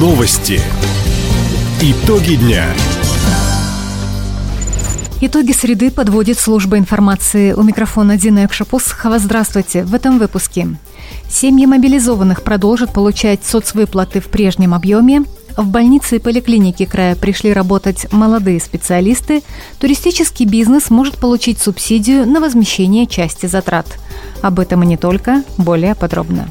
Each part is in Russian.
Новости. Итоги дня. Итоги среды подводит служба информации. У микрофона Дина Экшапусхова. Здравствуйте. В этом выпуске. Семьи мобилизованных продолжат получать соцвыплаты в прежнем объеме. В больнице и поликлинике края пришли работать молодые специалисты. Туристический бизнес может получить субсидию на возмещение части затрат. Об этом и не только. Более подробно.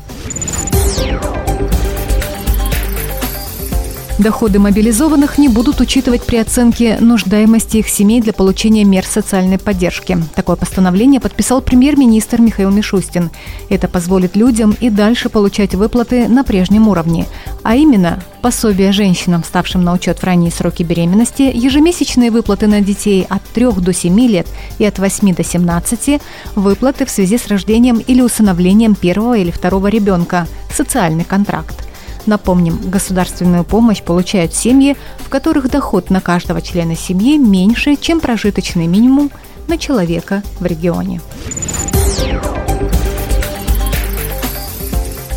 Доходы мобилизованных не будут учитывать при оценке нуждаемости их семей для получения мер социальной поддержки. Такое постановление подписал премьер-министр Михаил Мишустин. Это позволит людям и дальше получать выплаты на прежнем уровне, а именно пособие женщинам, ставшим на учет в ранние сроки беременности, ежемесячные выплаты на детей от 3 до 7 лет и от 8 до 17, выплаты в связи с рождением или усыновлением первого или второго ребенка, социальный контракт. Напомним, государственную помощь получают семьи, в которых доход на каждого члена семьи меньше, чем прожиточный минимум на человека в регионе.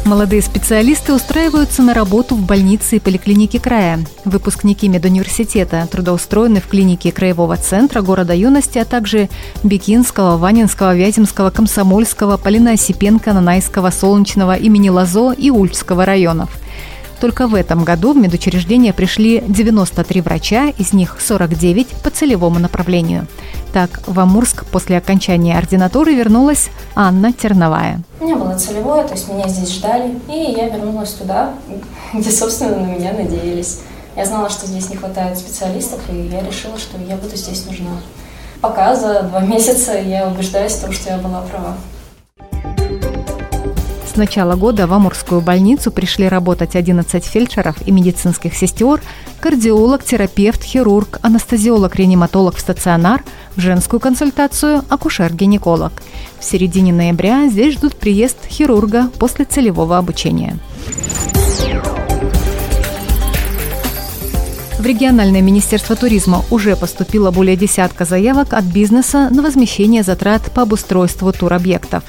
Молодые специалисты устраиваются на работу в больнице и поликлинике края. Выпускники медуниверситета трудоустроены в клинике Краевого центра города юности, а также Бекинского, Ванинского, Вяземского, Комсомольского, Полина Осипенко, Нанайского, Солнечного, имени Лазо и Ульчского районов. Только в этом году в медучреждение пришли 93 врача, из них 49 по целевому направлению. Так, в Амурск после окончания ординатуры вернулась Анна Терновая. У меня было целевое, то есть меня здесь ждали, и я вернулась туда, где, собственно, на меня надеялись. Я знала, что здесь не хватает специалистов, и я решила, что я буду здесь нужна. Пока за два месяца я убеждаюсь в том, что я была права. С начала года в Амурскую больницу пришли работать 11 фельдшеров и медицинских сестер, кардиолог, терапевт, хирург, анестезиолог, реаниматолог в стационар, в женскую консультацию, акушер-гинеколог. В середине ноября здесь ждут приезд хирурга после целевого обучения. В региональное министерство туризма уже поступило более десятка заявок от бизнеса на возмещение затрат по обустройству туробъектов.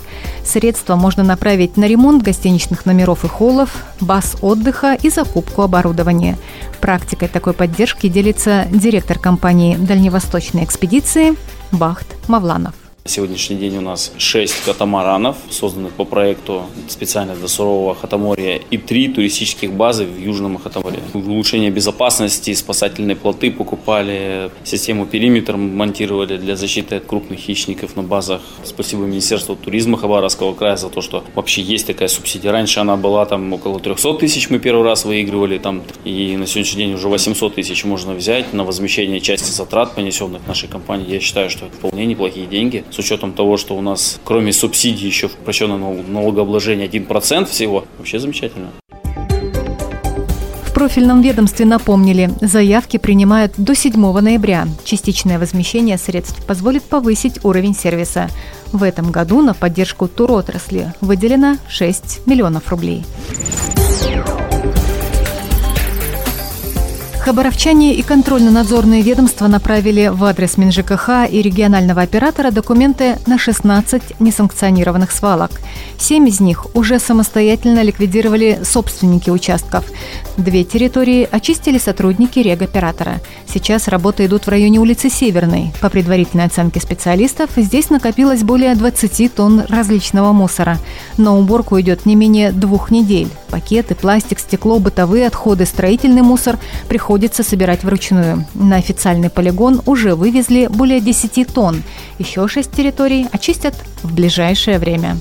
Средства можно направить на ремонт гостиничных номеров и холлов, баз отдыха и закупку оборудования. Практикой такой поддержки делится директор компании «Дальневосточные экспедиции» Бахт Мавланов. На сегодняшний день у нас 6 катамаранов, созданных по проекту специально для сурового Хатаморья, и 3 туристических базы в Южном Хатаморе. Улучшение безопасности спасательные плоты покупали, систему периметр монтировали для защиты от крупных хищников на базах. Спасибо Министерству туризма Хабаровского края за то, что вообще есть такая субсидия. Раньше она была там около 300 тысяч, мы первый раз выигрывали там, и на сегодняшний день уже 800 тысяч можно взять на возмещение части затрат, понесенных нашей компании. Я считаю, что это вполне неплохие деньги с учетом того, что у нас кроме субсидий еще упрощенное налогообложение 1% всего, вообще замечательно. В профильном ведомстве напомнили, заявки принимают до 7 ноября. Частичное возмещение средств позволит повысить уровень сервиса. В этом году на поддержку туротрасли выделено 6 миллионов рублей. Хабаровчане и контрольно-надзорные ведомства направили в адрес МинЖКХ и регионального оператора документы на 16 несанкционированных свалок. Семь из них уже самостоятельно ликвидировали собственники участков. Две территории очистили сотрудники регоператора. Сейчас работы идут в районе улицы Северной. По предварительной оценке специалистов, здесь накопилось более 20 тонн различного мусора. На уборку идет не менее двух недель. Пакеты, пластик, стекло, бытовые отходы, строительный мусор приходят приходится собирать вручную. На официальный полигон уже вывезли более 10 тонн. Еще 6 территорий очистят в ближайшее время.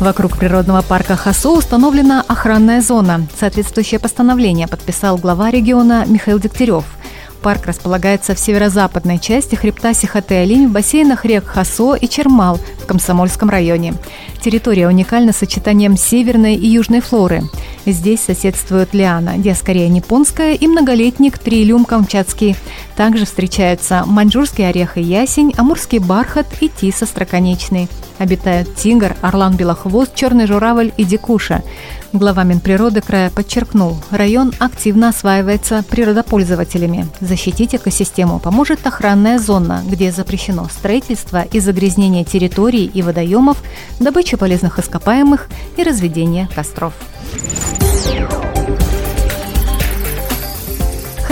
Вокруг природного парка Хасо установлена охранная зона. Соответствующее постановление подписал глава региона Михаил Дегтярев – Парк располагается в северо-западной части хребта Сихоте-Алинь в бассейнах рек Хасо и Чермал в Комсомольском районе. Территория уникальна сочетанием северной и южной флоры. Здесь соседствуют лиана, диаскория японская и многолетник трилюм камчатский. Также встречаются маньчжурский орех и ясень, амурский бархат и тис остроконечный. Обитают тигр, орлан белохвост, черный журавль и дикуша. Глава Минприроды края подчеркнул, район активно осваивается природопользователями. Защитить экосистему поможет охранная зона, где запрещено строительство и загрязнение территорий и водоемов, добыча полезных ископаемых и разведение костров.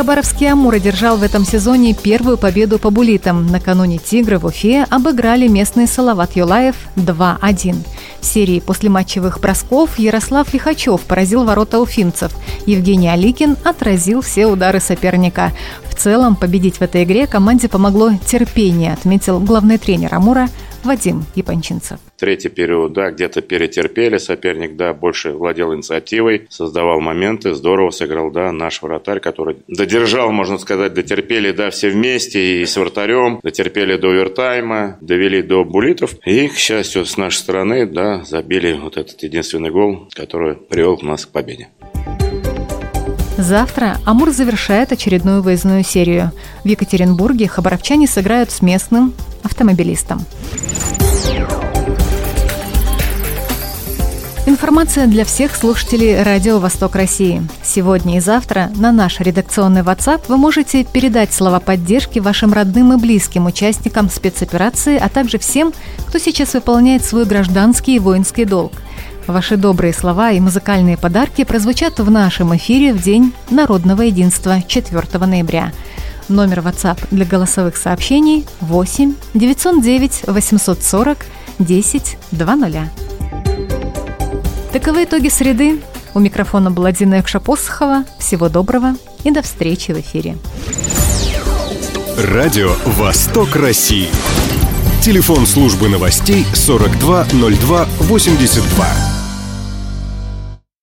Хабаровский «Амур» одержал в этом сезоне первую победу по булитам. Накануне «Тигры» в Уфе обыграли местный Салават Юлаев 2-1. В серии послематчевых бросков Ярослав Лихачев поразил ворота уфимцев. Евгений Аликин отразил все удары соперника. В целом победить в этой игре команде помогло терпение, отметил главный тренер «Амура» Вадим Япончинцев. Третий период, да, где-то перетерпели. Соперник, да, больше владел инициативой, создавал моменты. Здорово сыграл, да, наш вратарь, который додержал, можно сказать, дотерпели, да, все вместе и с вратарем. Дотерпели до овертайма, довели до булитов. И, к счастью, с нашей стороны, да, забили вот этот единственный гол, который привел нас к победе. Завтра Амур завершает очередную выездную серию. В Екатеринбурге хабаровчане сыграют с местным автомобилистом. Информация для всех слушателей Радио Восток России. Сегодня и завтра на наш редакционный WhatsApp вы можете передать слова поддержки вашим родным и близким участникам спецоперации, а также всем, кто сейчас выполняет свой гражданский и воинский долг. Ваши добрые слова и музыкальные подарки прозвучат в нашем эфире в День народного единства 4 ноября. Номер WhatsApp для голосовых сообщений 8 909 840 10 20. Таковы итоги среды. У микрофона была Дина Экшапосхова. Всего доброго и до встречи в эфире. Радио «Восток России». Телефон службы новостей 420282.